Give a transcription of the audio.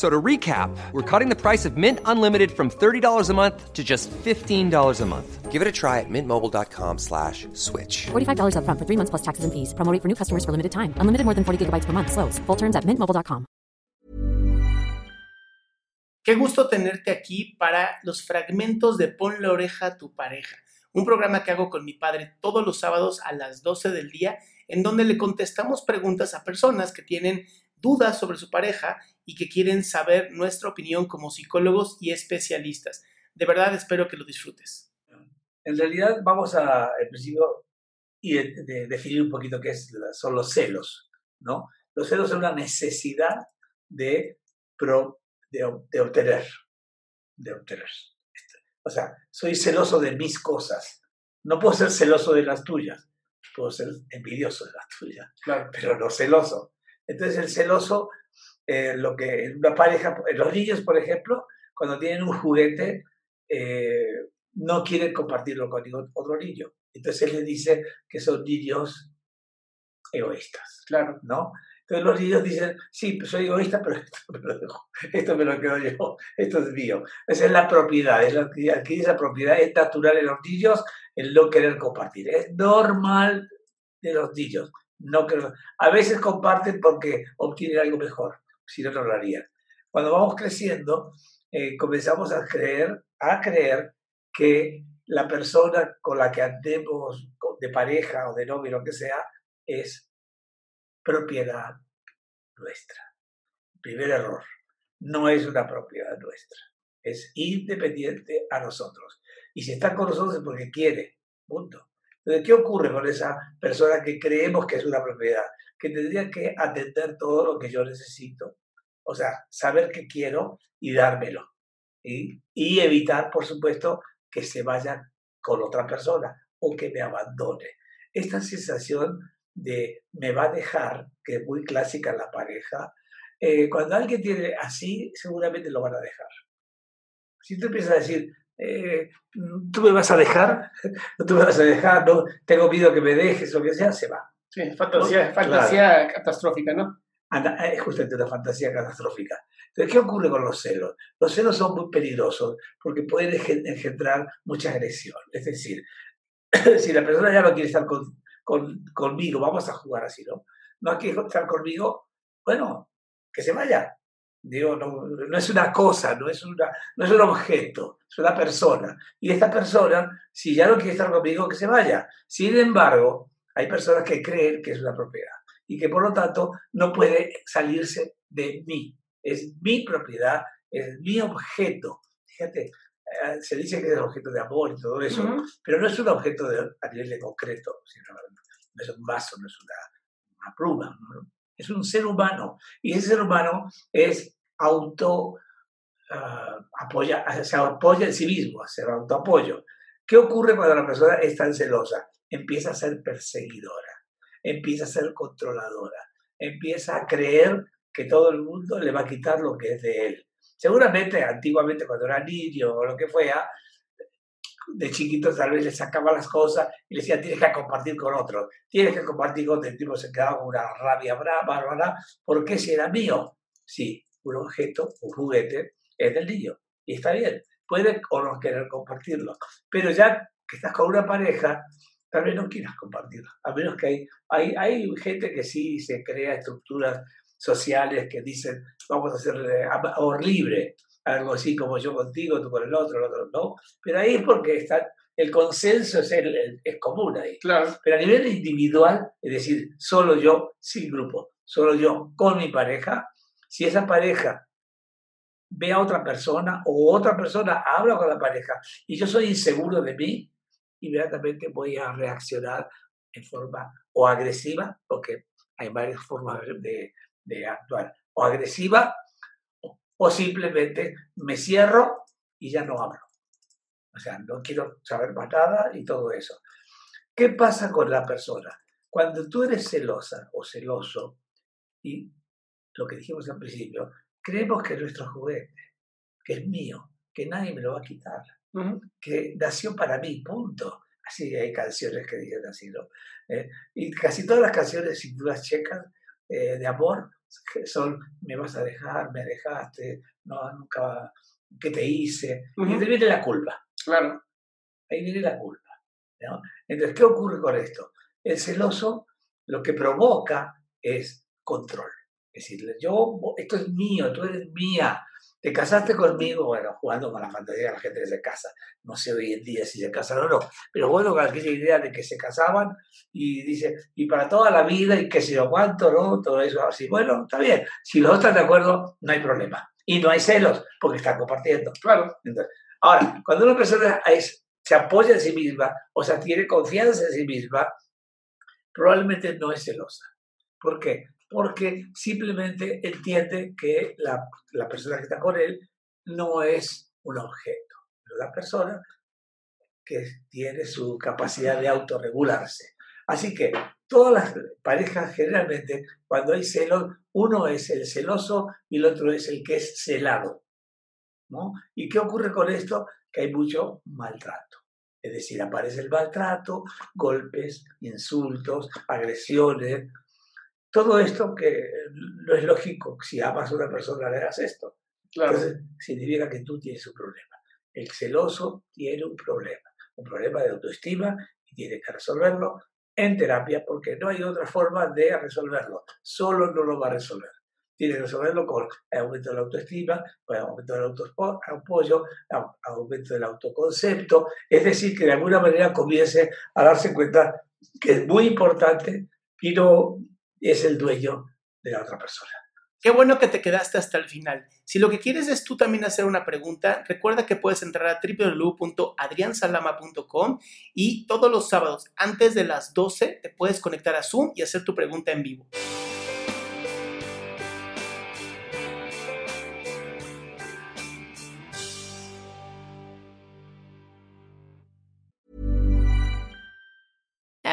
So to recap, we're cutting the price of Mint Unlimited from $30 a month to just $15 a month. Give it a try at mintmobile.com slash switch. $45 upfront for three months plus taxes and fees. Promo rate for new customers for limited time. Unlimited more than 40 gigabytes per month. Slows. Full terms at mintmobile.com. Qué gusto tenerte aquí para los fragmentos de Pon la oreja a tu pareja, un programa que hago con mi padre todos los sábados a las 12 del día, en donde le contestamos preguntas a personas que tienen dudas sobre su pareja y que quieren saber nuestra opinión como psicólogos y especialistas. De verdad espero que lo disfrutes. En realidad vamos a, en principio, y de- de- definir un poquito qué es, la- son los celos, ¿no? Los celos son una necesidad de, pro- de, de obtener, de obtener. O sea, soy celoso de mis cosas. No puedo ser celoso de las tuyas. Puedo ser envidioso de las tuyas, pero no celoso. Entonces el celoso, eh, lo que una pareja, los niños, por ejemplo, cuando tienen un juguete, eh, no quieren compartirlo con ningún otro niño. Entonces él les dice que son niños egoístas, Claro. ¿no? Entonces los niños dicen, sí, pues soy egoísta, pero esto me lo dejo, esto me lo quedo yo, esto es mío. Esa es la propiedad, es la, adquirir esa propiedad, es natural en los niños el no querer compartir, es normal de los niños. No querer- a veces comparten porque obtienen algo mejor, si no, no lo harían. Cuando vamos creciendo, eh, comenzamos a creer, a creer que la persona con la que andemos de pareja o de novio, lo que sea, es propiedad nuestra. Primer error, no es una propiedad nuestra, es independiente a nosotros. Y si está con nosotros es porque quiere, punto. Entonces, ¿qué ocurre con esa persona que creemos que es una propiedad? Que tendría que atender todo lo que yo necesito, o sea, saber qué quiero y dármelo. Y evitar, por supuesto, que se vayan con otra persona o que me abandone. Esta sensación de me va a dejar, que es muy clásica en la pareja, eh, cuando alguien tiene así, seguramente lo van a dejar. Si tú empiezas a decir, eh, tú me vas a dejar, no tú me vas a dejar, no, tengo miedo que me dejes, lo que sea, se va. Sí, fantasía, Claro. fantasía catastrófica, ¿no? Anda- Es justamente una fantasía catastrófica. Entonces, ¿qué ocurre con los celos? Los celos son muy peligrosos porque pueden enge- engendrar mucha agresión. Es decir, si la persona ya no quiere estar con- con- conmigo, vamos a jugar así, ¿no? No quiere estar conmigo, bueno, que se vaya. Digo, no, no es una cosa, no es, una, no es un objeto, es una persona. Y esta persona, si ya no quiere estar conmigo, que se vaya. Sin embargo, hay personas que creen que es una propiedad y que por lo tanto no puede salirse de mí. Es mi propiedad, es mi objeto. Fíjate, eh, se dice que es objeto de amor y todo eso, Ujú. pero no es un objeto de- a nivel de concreto, sino, no es un vaso, no es una, una pluma, ¿no? Es un ser humano. Y ese ser humano es auto, ah, apoya, se apoya en sí mismo, hacer autoapoyo. ¿Qué ocurre cuando la persona es tan celosa? Empieza a ser perseguidora, empieza a ser controladora, empieza a creer que todo el mundo le va a quitar lo que es de él. Seguramente, antiguamente, cuando era niño o lo que fuera, de chiquito tal vez le sacaba las cosas y le decía, tienes que compartir con otros, tienes que compartir con otro. El tipo se quedaba con una rabia brava, bárbara, porque si era mío, sí, un objeto, un juguete, es del niño. Y está bien, puede o no querer compartirlo. Pero ya que estás con una pareja, tal vez no quieras compartirlo. A menos que hay, hay, hay gente que sí se crea estructuras sociales que dicen, vamos a hacer amor libre, algo así como yo contigo, tú con el otro, el otro no. Pero ahí es porque está, el consenso es, el, es común ahí. Claro. Pero a nivel individual, es decir, solo yo sin grupo, solo yo con mi pareja, si esa pareja ve a otra persona o otra persona habla con la pareja y yo soy inseguro de mí, inmediatamente voy a reaccionar en forma o agresiva, porque hay varias formas de, de actuar, o agresiva o simplemente me cierro y ya no hablo. O sea, no quiero saber más nada y todo eso. ¿Qué pasa con la persona? Cuando tú eres celosa o celoso, y lo que dijimos al principio, creemos que es nuestro juguete, que es mío, que nadie me lo va a quitar, que nació para mí, punto. Así hay canciones que dicen así, ¿no? Eh, y casi todas las canciones, si tú las checas, eh, de amor, son, me vas a dejar, me dejaste, no, nunca, ¿qué te hice? Y ahí viene la culpa. Claro. Ahí viene la culpa. ¿no? Entonces, ¿qué ocurre con esto? El celoso lo que provoca es control. Es decir, yo, esto es mío, tú eres mía, te casaste conmigo, bueno, jugando con la fantasía de la gente que se casa. No sé hoy en día si se casan o no, pero bueno, con aquella idea de que se casaban y dice, y para toda la vida y que si yo cuánto, ¿no? Todo eso así. Bueno, está bien. Si los dos están de acuerdo, no hay problema. Y no hay celos, porque están compartiendo. Claro. ahora, cuando una persona es, se apoya en sí misma, o sea, tiene confianza en sí misma, probablemente no es celosa. ¿Por qué? Porque simplemente entiende que la, la persona que está con él no es un objeto, pero la persona que tiene su capacidad de autorregularse. Así que todas las parejas generalmente, cuando hay celos, uno es el celoso y el otro es el que es celado. ¿no? ¿Y qué ocurre con esto? Que hay mucho maltrato. Es decir, aparece el maltrato, golpes, insultos, agresiones, todo esto que no es lógico, si amas a una persona le das esto. Entonces, significa que tú tienes un problema. El celoso tiene un problema, un problema de autoestima y tiene que resolverlo en terapia porque no hay otra forma de resolverlo. Solo no lo va a resolver. Tiene que resolverlo con aumento de la autoestima, con aumento del autoapoyo, aumento del autoconcepto. Es decir, que de alguna manera comience a darse cuenta que es muy importante y no es el dueño de la otra persona. Qué bueno que te quedaste hasta el final. Si lo que quieres es tú también hacer una pregunta, recuerda que puedes entrar a www.adriansalama.com y todos los sábados antes de las 12 te puedes conectar a Zoom y hacer tu pregunta en vivo.